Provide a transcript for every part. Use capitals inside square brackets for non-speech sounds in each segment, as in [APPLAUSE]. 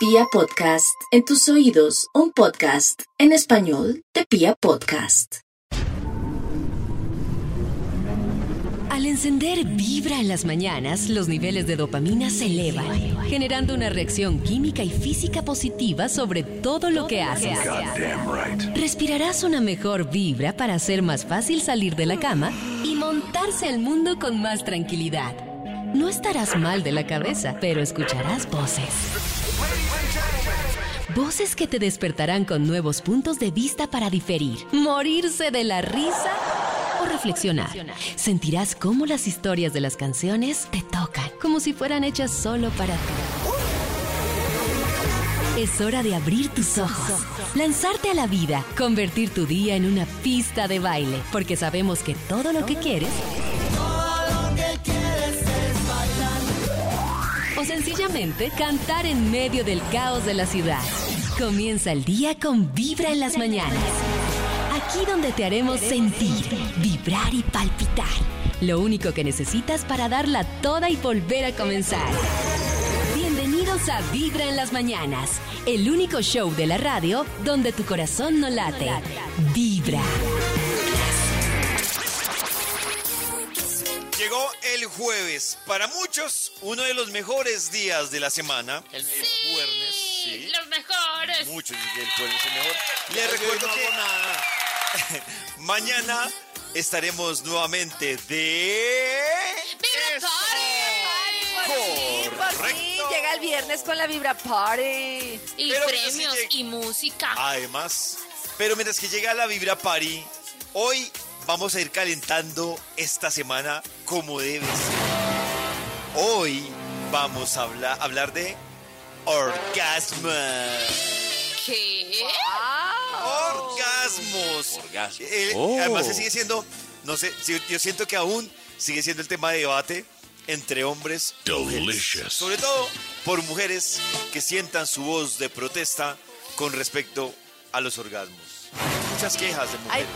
Pia Podcast, en tus oídos, un podcast en español de Pia Podcast. Al encender Vibra en las mañanas, los niveles de dopamina se elevan, generando una reacción química y física positiva sobre todo lo que haces. Respirarás una mejor vibra para hacer más fácil salir de la cama y montarse al mundo con más tranquilidad. No estarás mal de la cabeza, pero escucharás voces. Voces que te despertarán con nuevos puntos de vista para diferir, morirse de la risa o reflexionar. Sentirás cómo las historias de las canciones te tocan, como si fueran hechas solo para ti. Es hora de abrir tus ojos, lanzarte a la vida, convertir tu día en una pista de baile, porque sabemos que todo lo que quieres o sencillamente cantar en medio del caos de la ciudad. Comienza el día con Vibra en las mañanas. Aquí donde te haremos sentir, vibrar y palpitar. Lo único que necesitas para darla toda y volver a comenzar. Bienvenidos a Vibra en las mañanas, el único show de la radio donde tu corazón no late. Vibra. Llegó el jueves. Para muchos, uno de los mejores días de la semana. El, jueves. Dicen que el jueves es el mejor. Les recuerdo que mañana estaremos nuevamente de... ¡Vibra Party! Sí, por fin, Correcto. llega el viernes con la Vibra Party. Y Pero premios y música. Además, pero mientras que llega la Vibra Party, hoy vamos a ir calentando esta semana como debe ser. Hoy vamos a hablar, hablar de orgasmo. ¿Qué? Orgasmos. Orgasmo. Eh, Oh. Además, se sigue siendo, no sé, yo siento que aún sigue siendo el tema de debate entre hombres. Delicious. Sobre todo por mujeres que sientan su voz de protesta con respecto a los orgasmos. Muchas quejas de Hay, mujeres.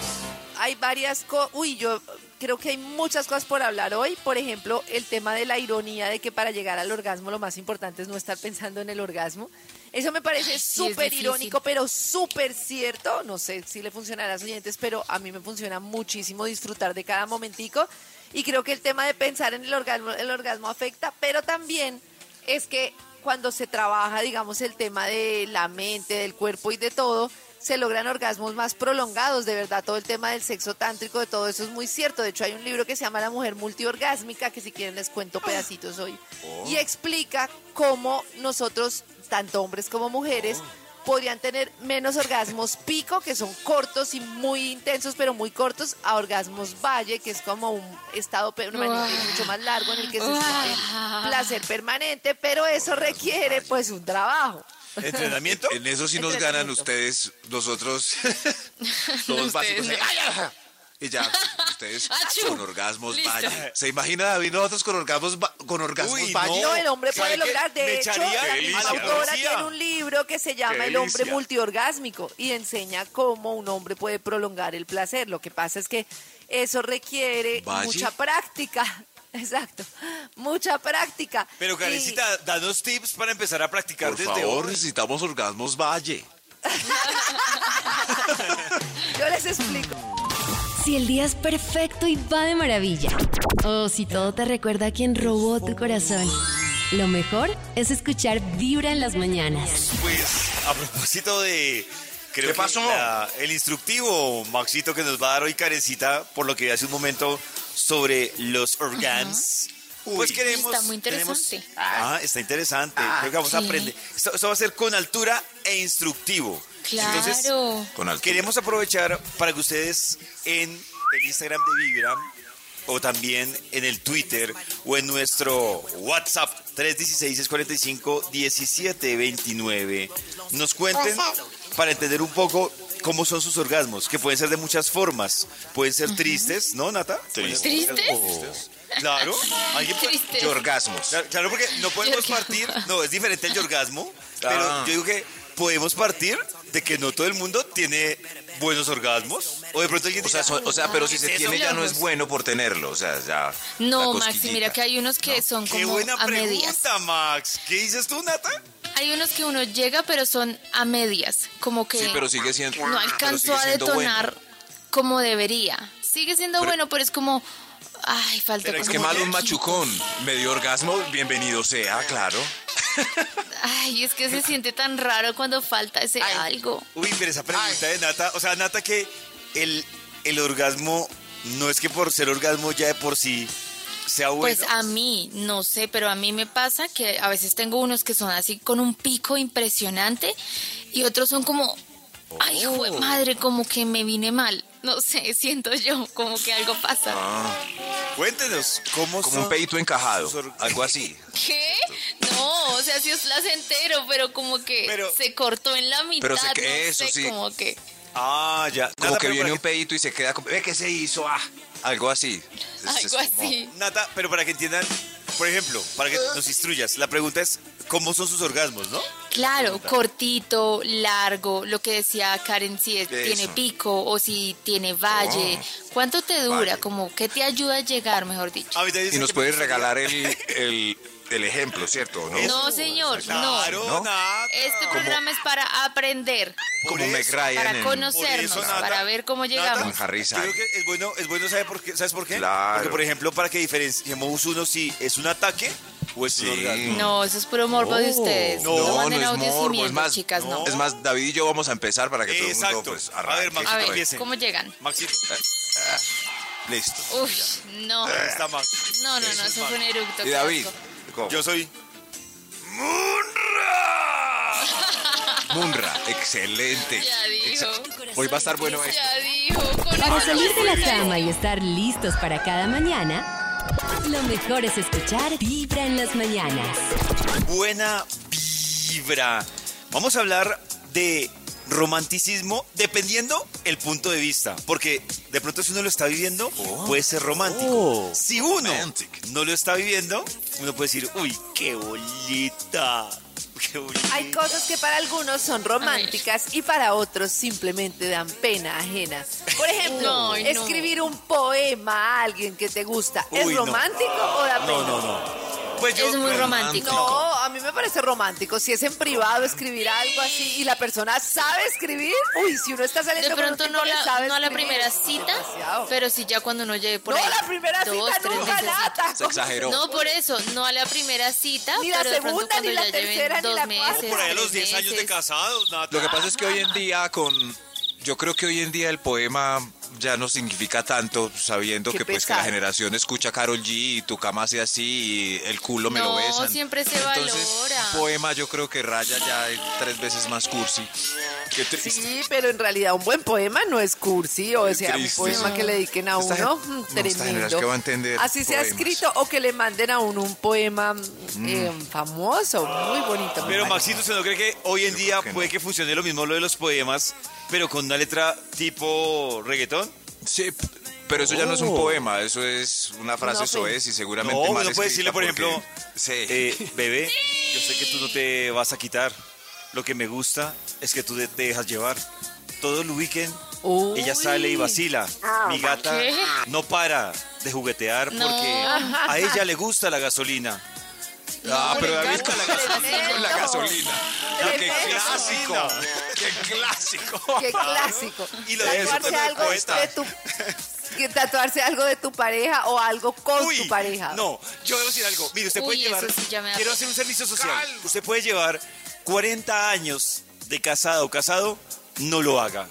hay varias cosas. Uy, yo creo que hay muchas cosas por hablar hoy. Por ejemplo, el tema de la ironía de que para llegar al orgasmo lo más importante es no estar pensando en el orgasmo. Eso me parece sí, súper difícil. irónico, pero súper cierto. No sé si le funciona a las oyentes, pero a mí me funciona muchísimo disfrutar de cada momentico. Y creo que el tema de pensar en el orgasmo, el orgasmo afecta, pero también es que cuando se trabaja, digamos, el tema de la mente, del cuerpo y de todo, se logran orgasmos más prolongados, de verdad, todo el tema del sexo tántrico, de todo eso es muy cierto. De hecho, hay un libro que se llama La mujer multiorgásmica, que si quieren les cuento pedacitos hoy, y explica cómo nosotros, tanto hombres como mujeres, podrían tener menos orgasmos pico, que son cortos y muy intensos, pero muy cortos, a orgasmos valle, que es como un estado permanente mucho más largo en el que se siente placer permanente, pero eso requiere pues un trabajo. ¿Entrenamiento? En eso sí nos ganan ustedes, nosotros, [LAUGHS] todos básicos. no. ¡Ay, Y ya, ustedes Achú. con orgasmos, Listo. vaya. ¿Se imagina David nosotros con orgasmos, con orgasmos, Uy? No, el hombre ¿Sabe puede lograr. De hecho, la autora tiene un libro que se llama El hombre multiorgásmico y enseña cómo un hombre puede prolongar el placer. Lo que pasa es que eso requiere mucha práctica. Exacto, mucha práctica. Pero Y- Karencita, danos tips para empezar a practicar Por desde favor, hoy. necesitamos orgasmos, valle. [LAUGHS] yo les explico. Si el día es perfecto y va de maravilla. O si todo te recuerda a quien robó tu corazón. Lo mejor es escuchar Vibra en las mañanas. Pues a propósito de. Creo ¿Qué que pasó? la- el instructivo, Maxito, que nos va a dar hoy Karencita, por lo que vi hace un momento, sobre los organs. Pues queremos. Está muy tenemos- interesante. ah, está interesante. Creo que vamos a sí. aprender. Esto, esto va a ser con altura e instructivo. Entonces, Claro. Con altura. Queremos aprovechar para que ustedes en el Instagram de Vibra o también en el Twitter o en nuestro WhatsApp 316-645-1729 nos cuenten para entender un poco cómo son sus orgasmos, que pueden ser de muchas formas. Pueden ser tristes, ¿no, Nata? Ser ¿Tristes? orgasmos. Claro. [LAUGHS] ¿Alguien puede- Tristes. Y orgasmos. Claro, claro, porque no podemos partir, no, es diferente el orgasmo, pero Ah. yo digo que podemos partir de que no todo el mundo tiene buenos orgasmos. O de pronto alguien O sea, diga, o sea, pero si se tiene ya no es bueno por tenerlo, o sea, ya. No, Maxi, mira que hay unos que son Qué como buena a medias. pregunta, Max. ¿Qué dices tú, Nata? Hay unos que uno llega, pero son a medias. Como que Sí, pero sigue siendo. no pero alcanzó a detonar bueno. como debería. Sigue siendo Pero- bueno, pero es como. Ay, falta Pero Es que malo un machucón. Medio orgasmo, bienvenido sea, claro. [LAUGHS] Ay, es que se siente tan raro cuando falta ese algo. Uy, pero esa pregunta de Nata, o sea, Nata que el, el orgasmo no es que por ser orgasmo ya de por sí sea bueno. Pues a mí, no sé, pero a mí me pasa que a veces tengo unos que son así con un pico impresionante y otros son como, ay, Oh. madre, como que me vine mal. No sé, [LAUGHS] siento yo, como que algo pasa. Cuéntenos, ¿cómo Como son un pedito encajado, algo así. [LAUGHS] ¿Qué? No, o sea, sí es placentero, pero como que Pero- se cortó en la mitad. Pero sé que no eso sé, sí. como que. Ah, ya. Como que viene un pedito y se queda como, ve que se hizo, ah, algo así. Es Algo como- así. Nata, pero para que entiendan, por ejemplo, para que nos instruyas, la pregunta es, ¿cómo son sus orgasmos, no? Claro, cortito, largo, lo que decía Karen, si es- tiene pico o si tiene valle. ¿Cuánto te dura? Valle. Como, ¿qué te ayuda a llegar, mejor dicho? A mí también Y nos puedes regalar el, el, [LAUGHS] el ejemplo, ¿cierto? ¿no? No, señor, Claro, no. Este programa es para aprender, Como Ryan para conocernos, eso, Nata, para ver cómo llegamos. Styles. creo que es bueno, es bueno ¿sabe por qué? ¿sabes por qué? Claro. Porque, por ejemplo, para que diferenciemos uno si es un ataque o es un Sí. orgasmo. No, eso es puro morbo de ustedes. No, No, no es morbo, es más, chicas, no. Es más, David y yo vamos a empezar para que todo el Exacto. mundo pues A ver, arranque. Max, A ver, empiece. ¿cómo llegan? Maxito, Listo. Uf, no. ahí está Max. No, no, no, Eso es fue un eructo. Y David. asco. ¿Cómo? Yo soy... Munra, [LAUGHS] excelente. Ya dijo. Hoy va a estar bueno esto. Ya dijo. Con Para salir de la cama y estar listos para cada mañana, lo mejor es escuchar Vibra en las mañanas. buena vibra. Vamos a hablar de romanticismo dependiendo el punto de vista, porque de pronto si uno lo está viviendo puede ser romántico. si uno romantic. no lo está viviendo, uno puede decir, uy, qué bonita. [LAUGHS] Hay cosas que para algunos son románticas y para otros simplemente dan pena ajena. Por ejemplo, no. escribir un poema a alguien que te gusta, ¿es Uy, no. romántico o da pena? No, no, no. Pues yo, Es muy romántico. No, me parece romántico. Si es en privado escribir algo así y la persona sabe escribir, uy, si uno está saliendo De con un pronto tipo no que la, sabe no a la primera cita, demasiado. pero sí ya cuando uno llegue por no, ahí. la primera dos, cita tres nunca nada. Se exageró. No, por eso, no a la primera cita, Ni la pero segunda, ni la tercera, ni la cuarta. meses, por ahí a los tres 10 años de casados. Lo que pasa es que hoy en día con yo creo que hoy en día el poema ya no significa tanto sabiendo Qué que pues que la generación escucha Carol G y tu cama hace así y el culo me lo besan. siempre se Entonces, valora. poema yo creo que raya ya tres veces más cursi. Qué triste. Sí, pero en realidad un buen poema no es cursi, o Qué sea, un poema que le dediquen a Esta uno, gen- mm, no, esta tremendo. generación que va a entender Así sea escrito o que le manden a uno un poema mm, eh, famoso, muy bonito. Pero. Maxito, ¿usted no cree que hoy en Yo día que puede no. que funcione lo mismo lo de los poemas, pero con una letra tipo reggaetón? Sí, pero eso ya no es un Oh. poema, eso es una frase No, soez y seguramente No, mal uno puede decirle, por porque- ejemplo, sí. Eh, bebé, yo sé que tú no te vas a quitar. Lo que me gusta es que tú te dejas llevar. Todo el weekend Uy. ella sale y vacila. Mi gata ¿Qué? no para de juguetear No. porque a ella le gusta la gasolina. Ah, pero David con la, gasolina, con la gasolina. Ah, ¡Qué clásico! ¡Qué clásico! Qué clásico. [LAUGHS] Y lo de algo poeta. de tu que tatuarse algo de tu pareja o algo con Uy, tu pareja. No, yo a decir algo. Mire, usted Uy, puede llevar. sí quiero hacer un servicio social. Usted puede llevar 40 años de casado o casado, no lo haga.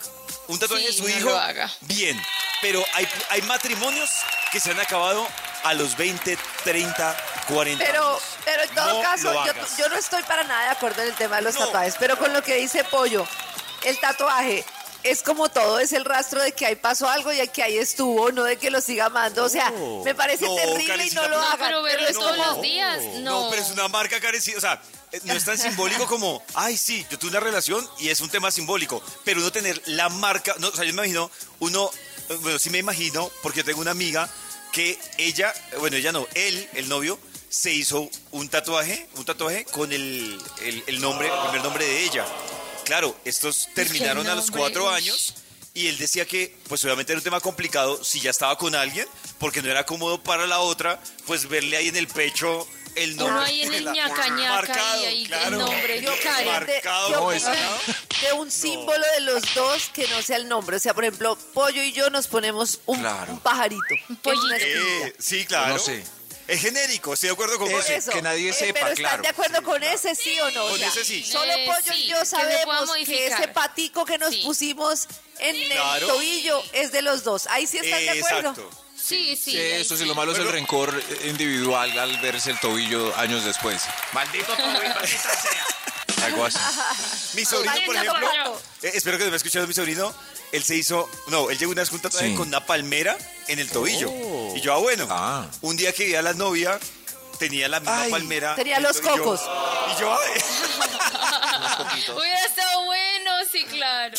Un tatuaje Sí, de su no hijo, lo haga. bien. Pero hay, hay matrimonios que se han acabado a los 20, 30, 40 Pero, años. pero en todo No caso, yo, no estoy para nada de acuerdo en el tema de los No. tatuajes, pero con lo que dice Pollo, el tatuaje es como todo, es el rastro de que ahí pasó algo y de que ahí estuvo, no de que lo siga amando. O sea, No. me parece No, terrible y no lo pero- hagan. pero verlo es todos como- los días, no. pero es una marca carecida. O sea, eh, no es tan simbólico como, ay, sí, yo tuve una relación y es un tema simbólico. Pero uno tener la marca, no, o sea, yo me imagino, uno, eh, bueno, sí me imagino, porque yo tengo una amiga que ella, eh, bueno, ella no, él, el novio, se hizo un tatuaje, un tatuaje con el, el, el nombre, el primer nombre de ella. Claro, estos terminaron a los cuatro uy. años. Y él decía que, pues obviamente era un tema complicado si ya estaba con alguien, porque no era cómodo para la otra, pues verle ahí en el pecho el nombre. Uno ahí en de el la- ñaca ñaca Marcado, y ahí claro. el nombre. Yo Karen. Marcado, yo No, de un símbolo de los dos que no sea el nombre. O sea, por ejemplo, Pollo y yo nos ponemos un, Claro. un pajarito. Un pollito. Eh, sí, claro. No sé. Es genérico, estoy de acuerdo con. Eso. que nadie Eh, sepa, pero ¿están claro. de acuerdo con ese sí o no? Con sea, ese sí. Solo Eh, Pollo sí, y yo sabemos que ese patico que nos Sí. pusimos en Claro. el tobillo es de los dos. Ahí sí están de acuerdo. Exacto. Sí, sí. Sí, eso sí, sí. lo malo es el rencor individual al verse el tobillo años después. Maldito tobillo, maldita sea. Algo así. Mi sobrino, por ejemplo. Eh, espero que me haya escuchado mi sobrino. Él se hizo, no, él llegó una vez con un tatuaje Sí. con una palmera en el tobillo. Y yo, ah, bueno. Ah. Un día que vi a la novia, tenía la misma Ay. palmera. Tenía los tobillo. cocos. Y yo. [LAUGHS] Hubiera estado bueno, sí, claro.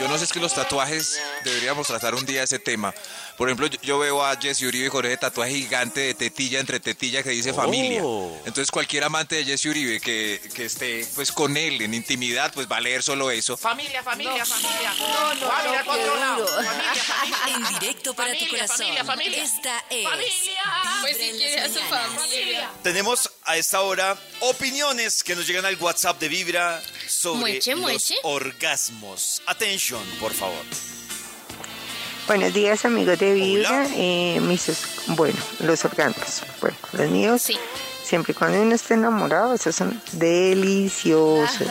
Yo no sé, es que los tatuajes deberíamos tratar un día ese tema. Por ejemplo, yo, yo veo a Jesse Uribe y Jorge de tatuaje gigante de tetilla entre tetilla que dice familia. Entonces cualquier amante de Jesse Uribe que, que esté pues con él en intimidad, pues va a leer solo eso. Familia, familia, familia. No, no, Va a no, directo para tu corazón. familia, familia. Esta es Familia. Pues si quiere a su familia. Tenemos a esta hora opiniones que nos llegan al WhatsApp de Vibra sobre Mueche, los mueche. orgasmos. Atención, por favor. Buenos días amigos de Vibra. Eh, mis os- bueno, los orgasmos. Bueno, los míos, Sí. siempre y cuando uno esté enamorado, esos son deliciosos.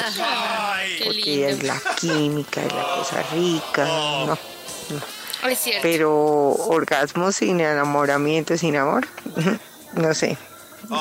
Porque lindo. es la química, es la cosa rica. No, Es cierto. pero orgasmos sin enamoramiento, sin amor, [LAUGHS] no sé.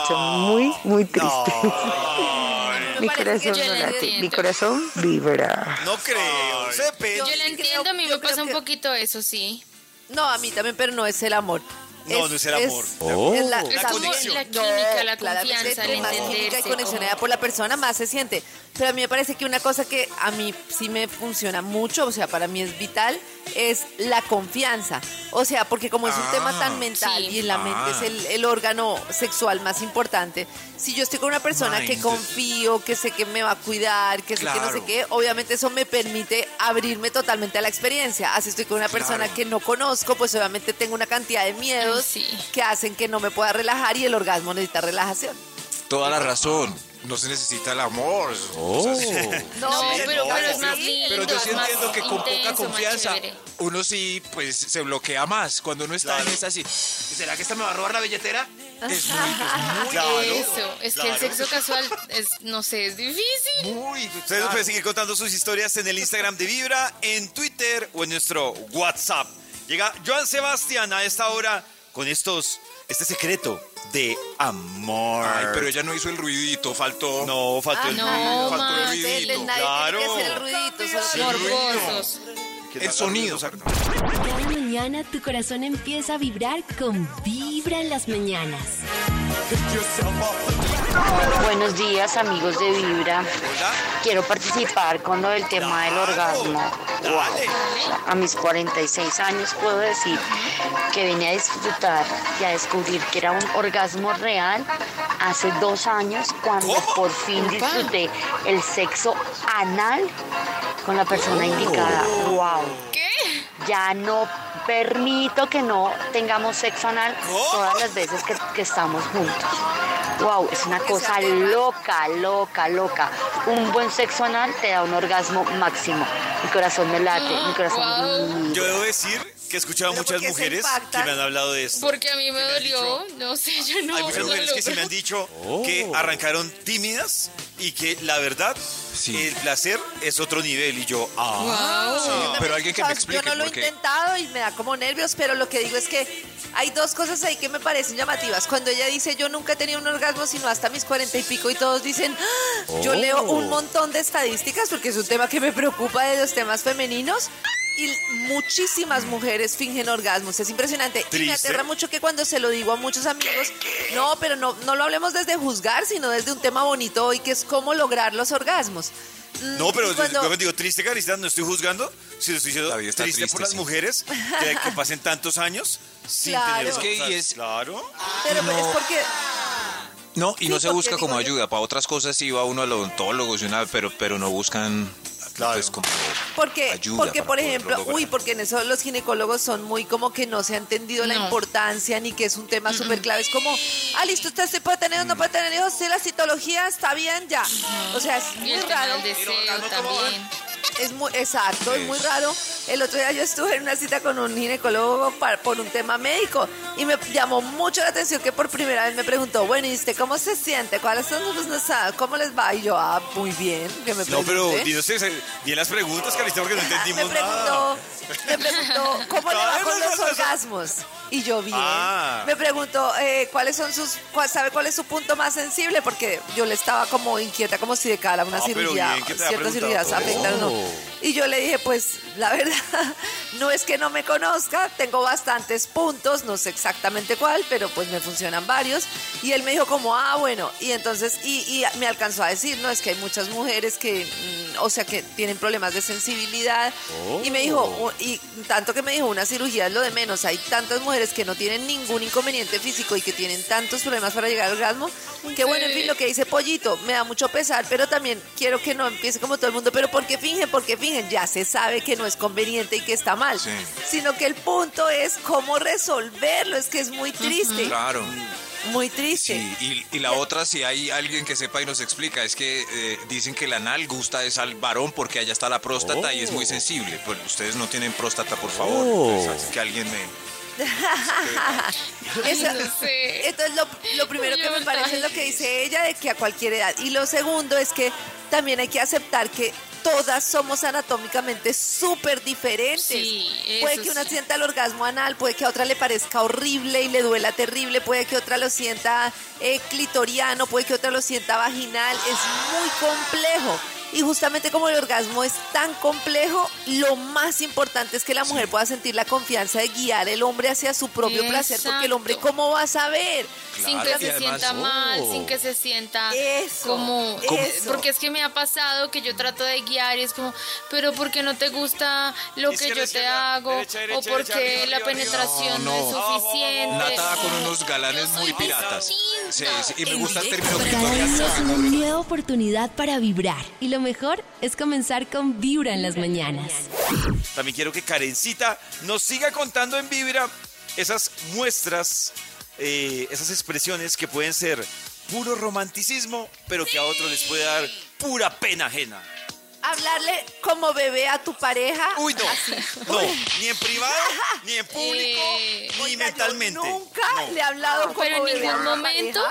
Son muy, muy tristes. [LAUGHS] mi corazón yo no la late, mi corazón vibra. No creo. Yo sí la entiendo, a mí yo me pasa un poquito eso, sí. No, a mí también, pero no es el amor. No, no es el amor. Es, Oh. es la, Es La como conexión. la química, la claramente, confianza, más química y como- por la persona, más se siente. Pero a mí me parece que una cosa que a mí sí me funciona mucho, o sea, para mí es vital, es la confianza. O sea, porque como es un tema tan mental sí. y en la mente es el, el órgano sexual más importante, si yo estoy con una persona que confío, que sé que me va a cuidar, que sé que no sé qué, obviamente eso me permite abrirme totalmente a la experiencia. Así estoy con una persona que no conozco, pues obviamente tengo una cantidad de miedos Sí. que hacen que no me pueda relajar y el orgasmo necesita relajación. Toda la razón. No se necesita el amor. O sea, sí. [LAUGHS] No, Sí, pero, pero es no, más lindo. Pero yo sí entiendo que con poca intenso, confianza uno sí pues se bloquea más. Cuando uno está en esa así. ¿Será que esta me va a robar la billetera? Es muy, es [LAUGHS] Claro. Eso, es que el claro. sexo casual es, no sé, es difícil. muy, muy Ustedes nos pueden seguir contando sus historias en el Instagram de Vibra, en Twitter o en nuestro WhatsApp. Llega Joan Sebastián a esta hora con estos, este secreto de amor. Ay, pero ella no hizo el ruidito, faltó. No, faltó el no, ruido, faltó el ruidito. Nadie claro. tiene que hacer el ruidito, solo Morbosos. El no sonido. Cada mañana tu corazón empieza a vibrar con Vibra en las mañanas. Buenos días amigos de Vibra. Hola. Quiero participar con lo del tema del orgasmo. Dale. A mis 46 años puedo decir que vine a disfrutar y a descubrir que era un orgasmo real hace dos años cuando ¿Cómo? por fin disfruté el sexo anal con la persona indicada. ¡Wow! ¿Qué? Ya no permito que no tengamos sexo anal ¿Cómo? todas las veces que, que estamos juntos. Wow, es una cosa loca, loca, loca. Un buen sexo anal te da un orgasmo máximo. Mi corazón me late, mi corazón vibra. Yo debo decir que he escuchado Pero muchas ¿por qué se mujeres que me han hablado de esto. Porque a mí me dolió. No sé, yo no. Hay muchas mujeres que sí me han dicho que arrancaron tímidas y que la verdad, Sí. el placer es otro nivel. Y yo, ah, Sí, pero alguien que me explique Yo no lo he intentado y me da como nervios, pero lo que digo es que hay dos cosas ahí que me parecen llamativas. Cuando ella dice yo nunca he tenido un orgasmo sino hasta mis cuarenta y pico y todos dicen, "Ah". yo leo un montón de estadísticas porque es un tema que me preocupa de los temas femeninos. Y muchísimas mujeres fingen orgasmos, es impresionante. Y me Triste. aterra mucho que cuando se lo digo a muchos amigos, no, pero no, no lo hablemos desde juzgar, sino desde un tema bonito hoy, que es cómo lograr los orgasmos. Mm, No, pero y cuando- yo me digo triste, Carista, no estoy juzgando. Si lo estoy diciendo triste, triste, por las sí. mujeres que, que pasen tantos años sin Claro. tener Es que, y cosas. es- Claro. Pero es porque No, y Sí, no se busca como ayuda. Para otras cosas sí va uno al odontólogo, pero, pero no buscan Claro. pues como Porque, ayuda porque por ejemplo, lograr. uy, porque en eso los ginecólogos son muy como que no se ha entendido la importancia ni que es un tema súper clave. Es como, ah, listo, usted se puede tener o no puede tener hijos, sí, la citología está bien, ya. O sea, es muy el raro. del deseo también. Es muy, exacto, es muy raro. El otro día yo estuve en una cita con un ginecólogo por un tema médico y me llamó mucho la atención que por primera vez me preguntó, bueno, ¿y usted cómo se siente? ¿Cuáles son sus? ¿Cómo les va? Y yo, ah, muy bien, que me No, pero eh, bien las preguntas, Carita, porque no [LAUGHS] me entendimos preguntó, nada. me preguntó, [LAUGHS] ¿cómo le va con los orgasmos? Y yo bien. Ah. Me preguntó, eh, ¿cuáles son sus, cuál- sabe cuál es su punto más sensible? Porque yo le estaba como inquieta, como si de cara a una Ah, cirugía, ciertas cirugías afectan o no. Y yo le dije, pues, la verdad, [LAUGHS] no es que no me conozca, tengo bastantes puntos, no sé exactamente cuál, pero pues me funcionan varios. Y él me dijo como, ah, bueno, y entonces, y, y me alcanzó a decir, no, es que hay muchas mujeres que, mm, o sea, que tienen problemas de sensibilidad. Y me dijo, Oh. u- y tanto que me dijo, una cirugía es lo de menos, hay tantas mujeres que no tienen ningún inconveniente físico y que tienen tantos problemas para llegar al orgasmo, que bueno, en fin, lo que dice Pollito, me da mucho pesar, pero también quiero que no empiece como todo el mundo, pero ¿por qué fingen? ¿Por qué Ya se sabe que no es conveniente y que está mal, Sí. sino que el punto es cómo resolverlo, es que es muy triste, Claro. muy triste. Sí, y, y la otra, si hay alguien que sepa y nos explica, es que eh, dicen que el anal gusta es al varón porque allá está la próstata y es muy sensible. Pues ustedes no tienen próstata, por favor. Pues, que alguien me... [LAUGHS] Eso- no sé. Entonces, lo, lo primero que me parece es lo que dice ella, de que a cualquier edad. Y lo segundo es que también hay que aceptar que todas somos anatómicamente súper diferentes. Sí, puede que una sí. sienta el orgasmo anal, puede que a otra le parezca horrible y le duela terrible, puede que otra lo sienta eh, clitoriano, puede que otra lo sienta vaginal. Es muy complejo. Y justamente como el orgasmo es tan complejo, lo más importante es que la mujer pueda sentir la confianza de guiar el hombre hacia su propio placer, porque el hombre. ¿cómo va a saber? sin que se además- sienta mal, Oh. sin que se sienta Eso, como eso. porque es que me ha pasado que yo trato de guiar y es como, pero ¿por qué no te gusta lo que yo te hago? derecha, derecha, o porque derecha, arriba, la penetración no, es No, no. suficiente. Nata con unos galanes muy piratas. Sí, sí, y me gusta el término día es una nueva oportunidad para vibrar. Y lo mejor es comenzar con Vibra en las mañanas. También quiero que Karencita nos siga contando en Vibra esas muestras, eh, esas expresiones que pueden ser puro romanticismo, pero que a otros les puede dar pura pena ajena. Hablarle como bebé a tu pareja. Uy, no, así. no, ni en privado, ni en público, Eh, ni Oiga, yo mentalmente. nunca No. le he hablado como Pero en ningún momento.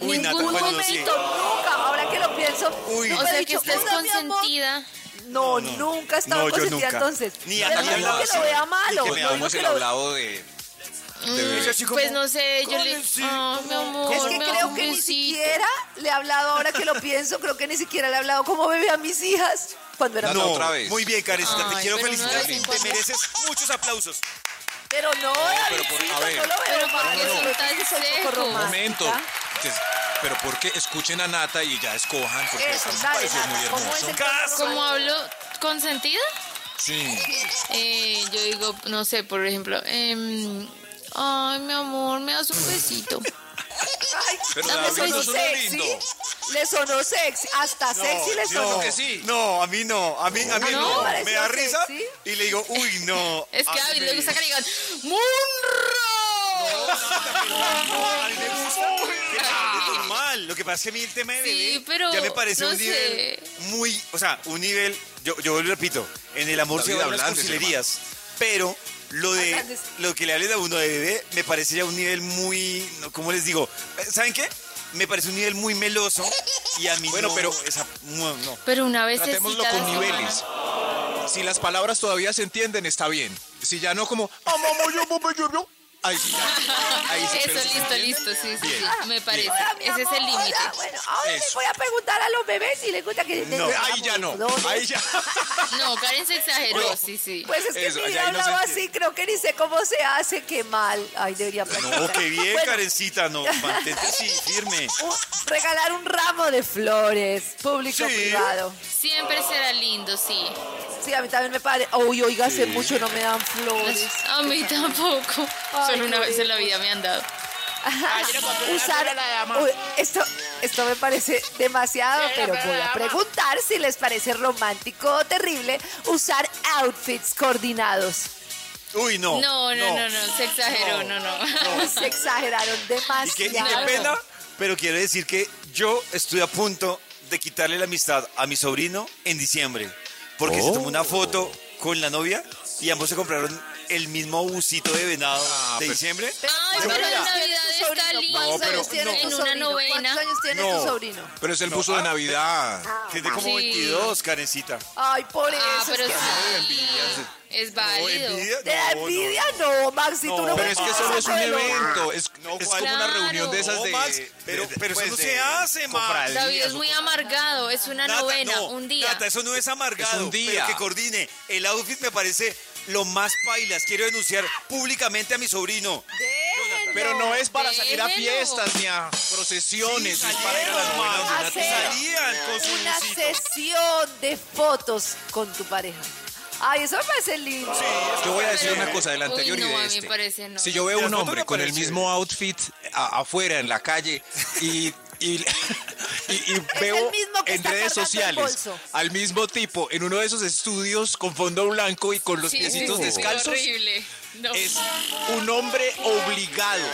Uy, ningún bueno, no momento, nunca. Ahora que lo pienso, Uy. nunca o he sea que dicho, estés "Hola, mi amor". consentida. No, No, no. nunca he estado No, consentida nunca. entonces. Ni a no lado, que lo vea malo. Y que me no que el lo- hablado de... como, Pues no sé, yo le... "Karen, sí, Ah, mi amor, Es que creo un que ni besito". siquiera le he hablado, ahora que lo [LAUGHS] pienso, creo que ni siquiera le he hablado como bebé a mis hijas cuando era No, otra vez. muy bien, Karencita, te quiero pero no felicitar. Te cuando. mereces muchos aplausos. Pero no, pero por- Davidcito, a ver. no lo veo Pero ¿por mal, qué son tan secos? romántica. momento. Pero porque escuchen a Nata y ya escojan, porque Eso, esto dale, muy Nata, ¿cómo es hermoso. ¿Cómo hablo consentida? Sí. Eh, yo digo, no sé, por ejemplo, em, ay, mi amor, me das un besito. [LAUGHS] Ay, Pero ¿le David sonó no sonó sexy? lindo. Le sonó sexy, hasta sexy le sonó. No, que sí. no, a mí no, a mí, a mí ¿No? no. Me ¿Pareció da risa sexy? y le digo, uy, no. Es que a mí David le gusta que le digan, ¡Munro! No, a mí me gusta que me hable normal. Lo que pasa es que a mí el tema de Sí, bebé pero ya me parece no un nivel sé. muy, o sea, un nivel, yo, yo vuelvo y repito, en el amor se David, van las cursilerías, pero lo de lo que le hable a uno de bebé me parece ya un nivel muy, ¿cómo les digo? ¿Saben qué? Me parece un nivel muy meloso y a mí [LAUGHS] Bueno, no, pero- esa, no, no. Pero una vez Tratémoslo con niveles. Si las palabras todavía se entienden, está bien. Si ya no como... Ahí sí, ya. Ahí sí, Eso, listo, listo, sí, sí, bien. sí, me parece. Ese es el límite. Bueno, ahora les Eso. voy a preguntar a los bebés si les gusta que les No. Ahí ya no. Ahí ya. No, Karen se exageró, sí, sí. Pues es que Eso, ahí no así, creo que ni sé cómo se hace, qué mal. Ay, debería practicar. No, qué bien, Bueno, Karencita, no, [LAUGHS] mantente así, firme. un- regalar un ramo de flores, público Sí. privado. Siempre será lindo, sí. Sí, a mí también me parece. Uy, oiga, hace mucho no me dan flores. A mí tampoco. Ay, Solo una vez en la vida me han dado. Una usar esto esto me parece demasiado Sí, pero voy a preguntar si les parece romántico o terrible usar outfits coordinados Uy, no. No, no, no, no, se exageró, no, no. [LAUGHS] se exageraron Y qué, y qué demasiado pena, pero quiero decir que yo estoy a punto de quitarle la amistad a mi sobrino en diciembre. Porque se tomó una foto con la novia y ambos se compraron el mismo busito de venado Ah, de pero- diciembre. Ay, ¿Cuántos pero tiene Navidad está sobrino? lindo. ¿Cuántos pero años tiene no. tu En una sobrino? novena. ¿Cuántos años tiene No. tu sobrino? Pero es el buzo de Navidad. [LAUGHS] Tiene como Sí. 22, Karencita. Ay, por eso. Ah, es pero. Es válido. envidia, ¿Te da no, no. envidia? No, Maxi, tú No, no Pero es que solo es un evento, es, No, es como una Claro. reunión de esas No, de... Max, pero- de- pero eso pues, no de se hace, Max. David es muy amargado, es una Nata, novena, no, un día. Nata, eso no es amargado. Es un día. Pero que coordine. El outfit me parece lo más pailas. Quiero denunciar públicamente a mi sobrino. Déjenlo. Pero no es para salir a fiestas ni a procesiones, Sí, es para ir a la salieron, novena Max. de una Hacer tía. Salían con su una busito. sesión de fotos con tu pareja. Ay, eso me parece lindo. Yo voy a decir una cosa del Uy, anterior no, y a de mí este. parece no. Si yo veo un hombre con el mismo outfit a- afuera en la calle y, [LAUGHS] [LAUGHS] y, y- y veo en redes sociales al mismo tipo en uno de esos estudios con fondo blanco y con los Sí, piecitos sí, sí, descalzos, horrible. No. es un hombre obligado.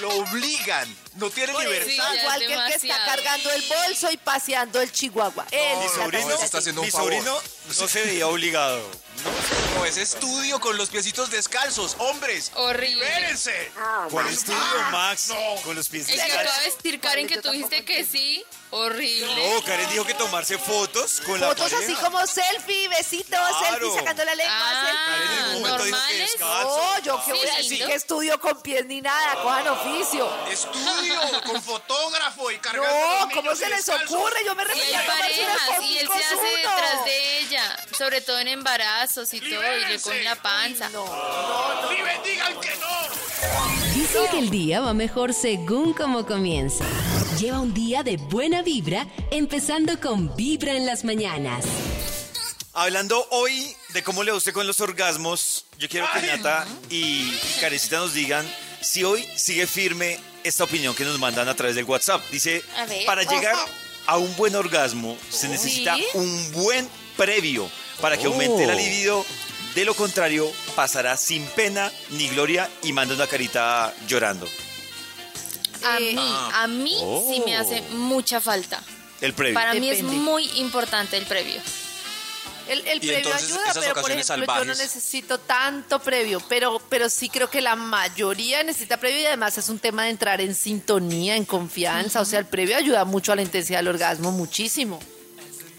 Lo obligan. No tiene Por eso, libertad. igual es que el que está cargando el bolso y paseando el chihuahua. Él Mi está sobrino, no, se está haciendo un mi favor. sobrino no se veía obligado. No, es estudio con los piecitos descalzos. Hombres, Horrible. libérense. ¿Cuál estudio, Max? Con los pies El que acaba descalzos. de decir Karen que tampoco que sí, horrible. No, Karen dijo que tomarse fotos con la Fotos pareja. así como selfie, besitos, Claro. selfie sacando la lengua, Ah, Karen en un momento dijo que normales. descalzo. selfie. No, yo qué Sí, voy a decir que estudio con pies ni nada, cojan oficio. Estudio con [LAUGHS] fotógrafo y cargando No, los ¿cómo niños se les descalzos. ocurre? Yo me Y refería hay a tomarse unas parejas y él se hace uno. detrás de ella, sobre todo en embarazos y todo, y le coge la panza. ¡Ni me digan que no! Dicen que el día va mejor según cómo comienza. Lleva un día de buena vibra, empezando con Vibra en las mañanas. Hablando hoy de cómo le va usted con los orgasmos, yo quiero que Nata y Karencita nos digan si hoy sigue firme esta opinión que nos mandan a través del WhatsApp. Dice, para llegar a un buen orgasmo se necesita un buen previo para que aumente la libido. De lo contrario, pasará sin pena ni gloria y manda una carita llorando. A Eh, mí, a mí sí me hace mucha falta. El previo. Para mí es Depende. muy importante el previo. El, previo ayuda, pero por ejemplo yo no necesito tanto previo, pero, pero sí creo que la mayoría necesita previo y además es un tema de entrar en sintonía, en confianza, o sea, el previo ayuda mucho a la intensidad del orgasmo, muchísimo.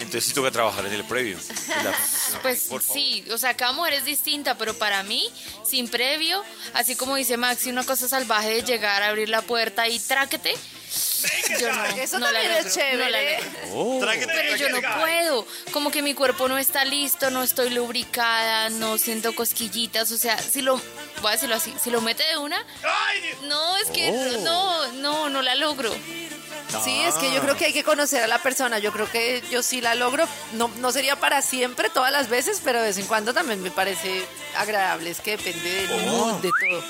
Entonces sí toca trabajar en el previo. [LAUGHS] La- Pues por favor. sí, o sea, cada mujer es distinta, pero para mí, sin previo, así como dice Maxi, una cosa salvaje de llegar a abrir la puerta y tráquete. [LAUGHS] Yo no, Eso no la también es logro, chévere. no la. Tráquete, Pero yo no puedo, como que mi cuerpo no está listo, no estoy lubricada, no siento cosquillitas, o sea, si lo, voy a decirlo así, si lo mete de una, no, es que no, no, no la logro. Sí, es que yo creo que hay que conocer a la persona. Yo creo que yo sí la logro. No, no sería para siempre, todas las veces, pero de vez en cuando también me parece agradable. Es que depende del mood, de todo.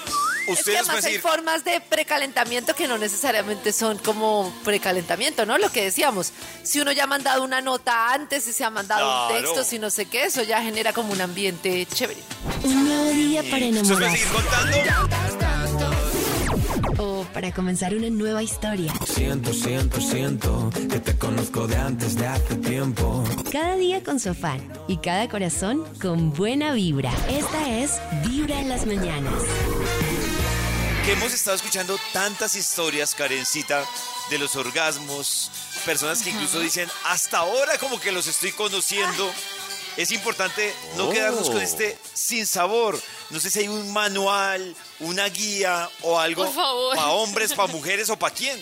Es que además hay formas de precalentamiento que no necesariamente son como precalentamiento, ¿no? Lo que decíamos, si uno ya ha mandado una nota antes, si se ha mandado un texto, si no sé qué, eso ya genera como un ambiente chévere. Un nuevo día para ¿Ustedes o para comenzar una nueva historia. Siento, siento, siento que te conozco de antes de hace tiempo. Cada día con su afán y cada corazón con buena vibra. Esta es Vibra en las mañanas. que hemos estado escuchando tantas historias, Karencita, de los orgasmos, personas que incluso dicen, hasta ahora como que los estoy conociendo. Es importante no quedarnos con este sin sabor. No sé si hay un manual, una guía o algo Por favor. para hombres, para mujeres o para quién.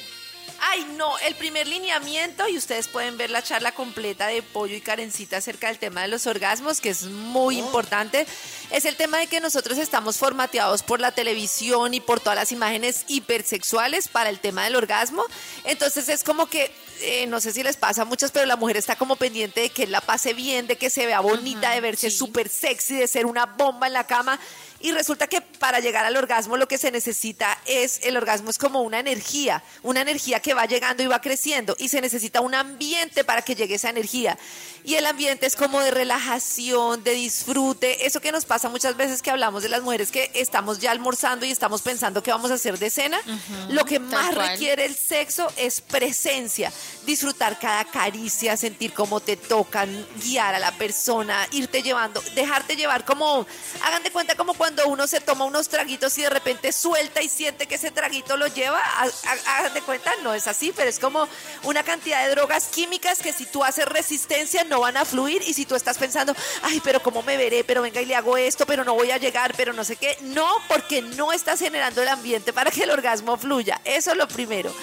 Ay, no, el primer lineamiento, y ustedes pueden ver la charla completa de Pollo y Karencita acerca del tema de los orgasmos, que es muy importante, es el tema de que nosotros estamos formateados por la televisión y por todas las imágenes hipersexuales para el tema del orgasmo. Entonces es como que, eh, no sé si les pasa a muchas, pero la mujer está como pendiente de que la pase bien, de que se vea bonita, de verse sí. súper sexy, de ser una bomba en la cama. Y resulta que para llegar al orgasmo lo que se necesita es, el orgasmo es como una energía, una energía que va llegando y va creciendo y se necesita un ambiente para que llegue esa energía. Y el ambiente es como de relajación, de disfrute, eso que nos pasa muchas veces que hablamos de las mujeres que estamos ya almorzando y estamos pensando qué vamos a hacer de cena. Lo que más cual. requiere el sexo es presencia, disfrutar cada caricia, sentir cómo te tocan, guiar a la persona, irte llevando, dejarte llevar como, hagan de cuenta como cuando uno se toma unos traguitos y de repente suelta y siente que ese traguito lo lleva, ha- ha- hagan de cuenta, no es así, pero es como una cantidad de drogas químicas que si tú haces resistencia no van a fluir y si tú estás pensando, ay, pero cómo me veré, pero venga y le hago esto, pero no voy a llegar, pero no sé qué, no, porque no estás generando el ambiente para que el orgasmo fluya, eso es lo primero.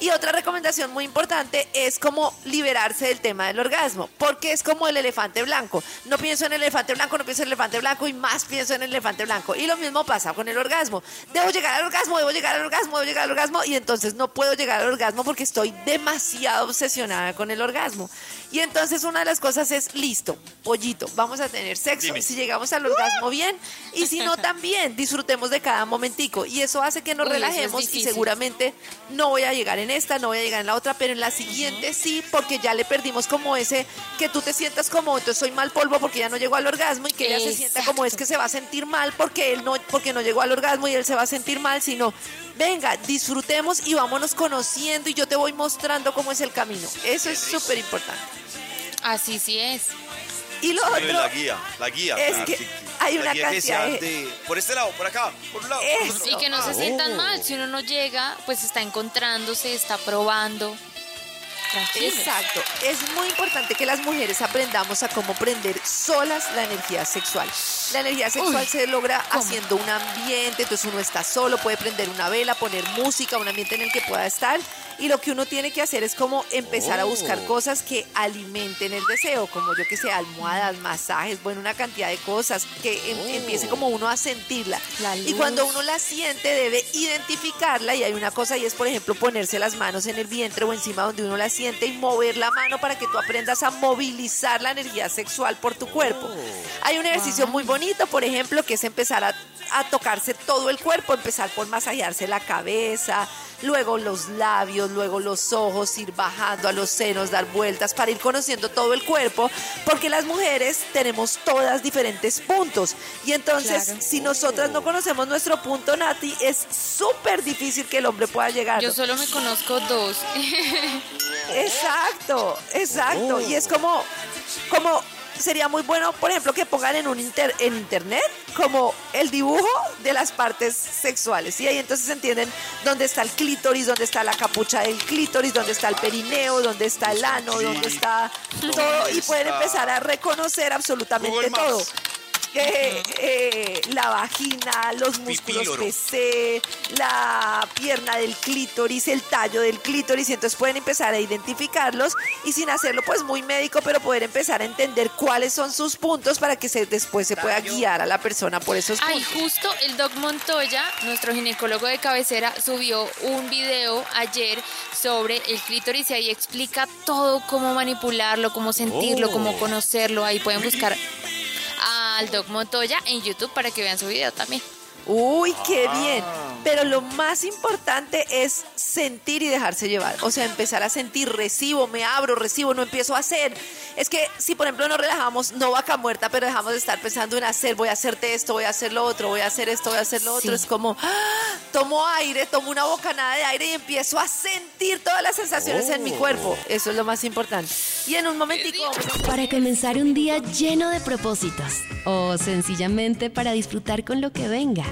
Y otra recomendación muy importante es como liberarse del tema del orgasmo, porque es como el elefante blanco. No pienso en el elefante blanco, no pienso en el elefante blanco y más pienso en el elefante blanco. Y lo mismo pasa con el orgasmo. Debo llegar al orgasmo, debo llegar al orgasmo, debo llegar al orgasmo y entonces no puedo llegar al orgasmo porque estoy demasiado obsesionada con el orgasmo. Y entonces una de las cosas es, listo, pollito, vamos a tener sexo. Dime. Si llegamos al orgasmo bien y si no también, disfrutemos de cada momentico. Y eso hace que nos Uy, eso es relajemos y seguramente no voy a llegar en esta, no voy a llegar en la otra, pero en la siguiente sí, porque ya le perdimos como ese que tú te sientas como, entonces soy mal polvo porque ya no llegó al orgasmo y que ella se sienta como es que se va a sentir mal porque él no, porque no llegó al orgasmo y él se va a sentir mal, sino venga, disfrutemos y vámonos conociendo y yo te voy mostrando cómo es el camino. Eso es súper importante. Así sí es. Y lo otro la guía, la guía. es claro, que sí, hay una guía cantidad de- de- Por este lado, por acá, por un lado. por otro Y que no se lado. sientan Oh. mal. Si uno no llega, pues está encontrándose, está probando. Tranquilos. Exacto. Es muy importante que las mujeres aprendamos a cómo prender solas la energía sexual. La energía sexual Uy, se logra ¿cómo? haciendo un ambiente, entonces uno está solo, puede prender una vela, poner música, un ambiente en el que pueda estar. Y lo que uno tiene que hacer es como empezar a buscar Oh. cosas que alimenten el deseo, como yo que sé, almohadas, masajes, bueno, una cantidad de cosas que em- Oh. empiece como uno a sentirla. La Y cuando uno la siente debe identificarla y hay una cosa y es por ejemplo ponerse las manos en el vientre o encima donde uno la siente y mover la mano para que tú aprendas a movilizar la energía sexual por tu cuerpo. Hay un ejercicio muy bonito, por ejemplo, que es empezar a, a tocarse todo el cuerpo, empezar por masajearse la cabeza, luego los labios, luego los ojos, ir bajando a los senos, dar vueltas para ir conociendo todo el cuerpo, porque las mujeres tenemos todas diferentes puntos y entonces Claro. si nosotras no conocemos nuestro punto Nati, es súper difícil que el hombre pueda llegar. Yo solo me conozco dos. [LAUGHS] Exacto, exacto. Y es como, como sería muy bueno, por ejemplo, que pongan en un inter- en internet como el dibujo de las partes sexuales. Y ahí entonces entienden dónde está el clítoris, dónde está la capucha del clítoris, dónde está el perineo, dónde está el ano, dónde está todo. Y pueden empezar a reconocer absolutamente todo. Eh, eh, la vagina, los músculos Pipíloro. PC, la pierna del clítoris, el tallo del clítoris, y entonces pueden empezar a identificarlos y sin hacerlo pues muy médico, pero poder empezar a entender cuáles son sus puntos para que se, después se pueda guiar a la persona por esos Ay, puntos. justo el Doc Montoya, nuestro ginecólogo de cabecera, subió un video ayer sobre el clítoris y ahí explica todo, cómo manipularlo, cómo sentirlo, Oh. cómo conocerlo. Ahí pueden buscar al Doc Montoya en YouTube para que vean su video también. Uy, qué bien. Pero lo más importante es sentir y dejarse llevar. O sea, empezar a sentir, recibo, me abro, recibo, no empiezo a hacer. Es que si por ejemplo nos relajamos, no vaca muerta, pero dejamos de estar pensando en hacer, voy a hacerte esto, voy a hacer lo otro, voy a hacer esto, voy a hacer lo otro. Sí. Es como, ¡ah! tomo aire, tomo una bocanada de aire y empiezo a sentir todas las sensaciones en mi cuerpo. Eso es lo más importante. Y en un momentico Para comenzar un día lleno de propósitos o sencillamente para disfrutar con lo que venga.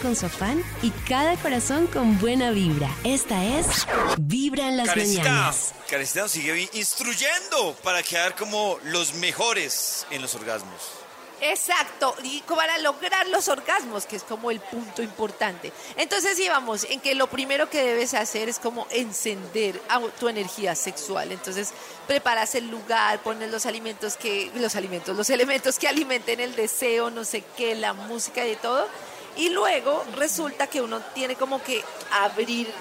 Con su afán y cada corazón con buena vibra. Esta es Vibra en las mañanas. Karencita nos sigue instruyendo para quedar como los mejores en los orgasmos. Exacto, y para lograr los orgasmos, que es como el punto importante. Entonces íbamos en que lo primero que debes hacer es como encender tu energía sexual. Entonces preparas el lugar, pones los alimentos que, los alimentos, los [LAUGHS] elementos que alimenten el deseo, no sé qué, la música y todo. Y luego resulta que uno tiene como que abrir,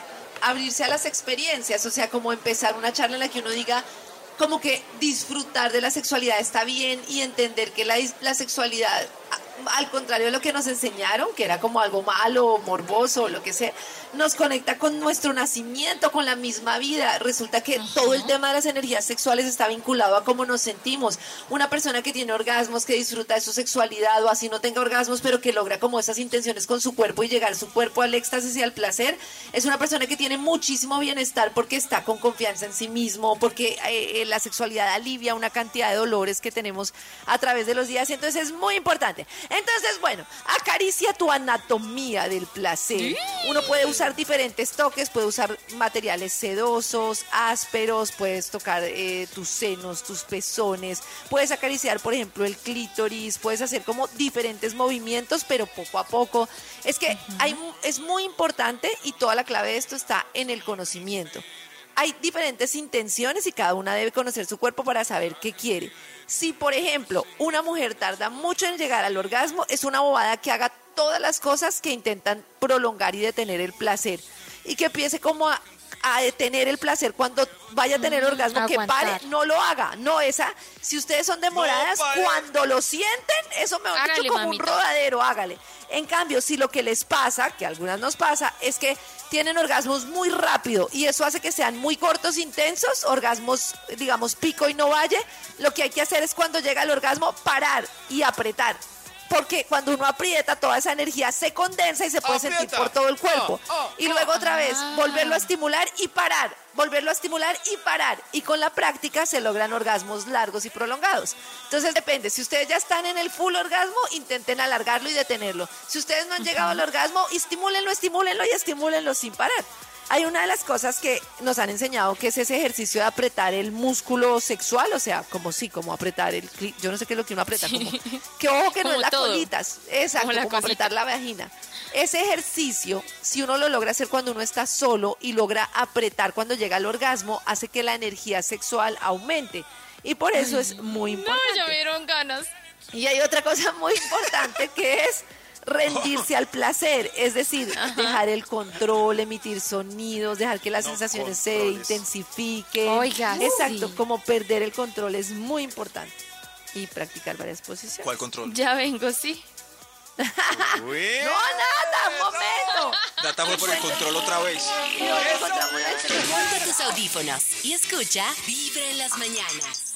abrirse a las experiencias, o sea, como empezar una charla en la que uno diga, como que disfrutar de la sexualidad está bien y entender que la, la sexualidad al contrario de lo que nos enseñaron, que era como algo malo, morboso, lo que sea, nos conecta con nuestro nacimiento, con la misma vida. Resulta que todo el tema de las energías sexuales está vinculado a cómo nos sentimos. Una persona que tiene orgasmos, que disfruta de su sexualidad o así no tenga orgasmos, pero que logra como esas intenciones con su cuerpo y llegar su cuerpo al éxtasis y al placer, es una persona que tiene muchísimo bienestar porque está con confianza en sí mismo, porque eh, eh, la sexualidad alivia una cantidad de dolores que tenemos a través de los días entonces es muy importante. Entonces, bueno, acaricia tu anatomía del placer. Uno puede usar diferentes toques, puede usar materiales sedosos, ásperos, puedes tocar eh, tus senos, tus pezones, puedes acariciar, por ejemplo, el clítoris, puedes hacer como diferentes movimientos, pero poco a poco. Es que hay, es muy importante y toda la clave de esto está en el conocimiento. Hay diferentes intenciones y cada una debe conocer su cuerpo para saber qué quiere. Si, por ejemplo, una mujer tarda mucho en llegar al orgasmo, es una bobada que haga todas las cosas que intentan prolongar y detener el placer. Y que empiece como a, a detener el placer cuando vaya a tener orgasmo, que pare, no lo haga, no esa. Si ustedes son demoradas, cuando lo sienten, eso me ha dicho como mamita. un rodadero, hágale. En cambio, si lo que les pasa, que a algunas nos pasa, es que tienen orgasmos muy rápido y eso hace que sean muy cortos, intensos, orgasmos, digamos, pico y no valle, lo que hay que hacer es cuando llega el orgasmo, parar y apretar. Porque cuando uno aprieta, toda esa energía se condensa y se puede sentir por todo el cuerpo. Oh, oh, y luego otra vez, Ah. volverlo a estimular y parar, volverlo a estimular y parar. Y con la práctica se logran orgasmos largos y prolongados. Entonces depende, si ustedes ya están en el full orgasmo, intenten alargarlo y detenerlo. Si ustedes no han llegado al orgasmo, estimúlenlo, estimúlenlo y estimúlenlo sin parar. Hay una de las cosas que nos han enseñado que es ese ejercicio de apretar el músculo sexual, o sea, como sí, como apretar el cli- yo no sé qué es lo que uno aprieta, como que ojo que no es la todo. colitas, exacto, Como la como apretar la vagina. Ese ejercicio, si uno lo logra hacer cuando uno está solo y logra apretar cuando llega al orgasmo, hace que la energía sexual aumente. Y por eso es muy No, importante. ya me dieron ganas. Y hay otra cosa muy importante que es rendirse al placer, es decir, dejar el control, emitir sonidos, dejar que las No sensaciones se intensifiquen. Oiga, Exacto, sí. como perder el control es muy importante. Y practicar varias posiciones. ¿Cuál control? Ya vengo, sí. [LAUGHS] No, nada, un momento. Data por el control otra vez. Ponte tus audífonos y escucha Vibra en las mañanas.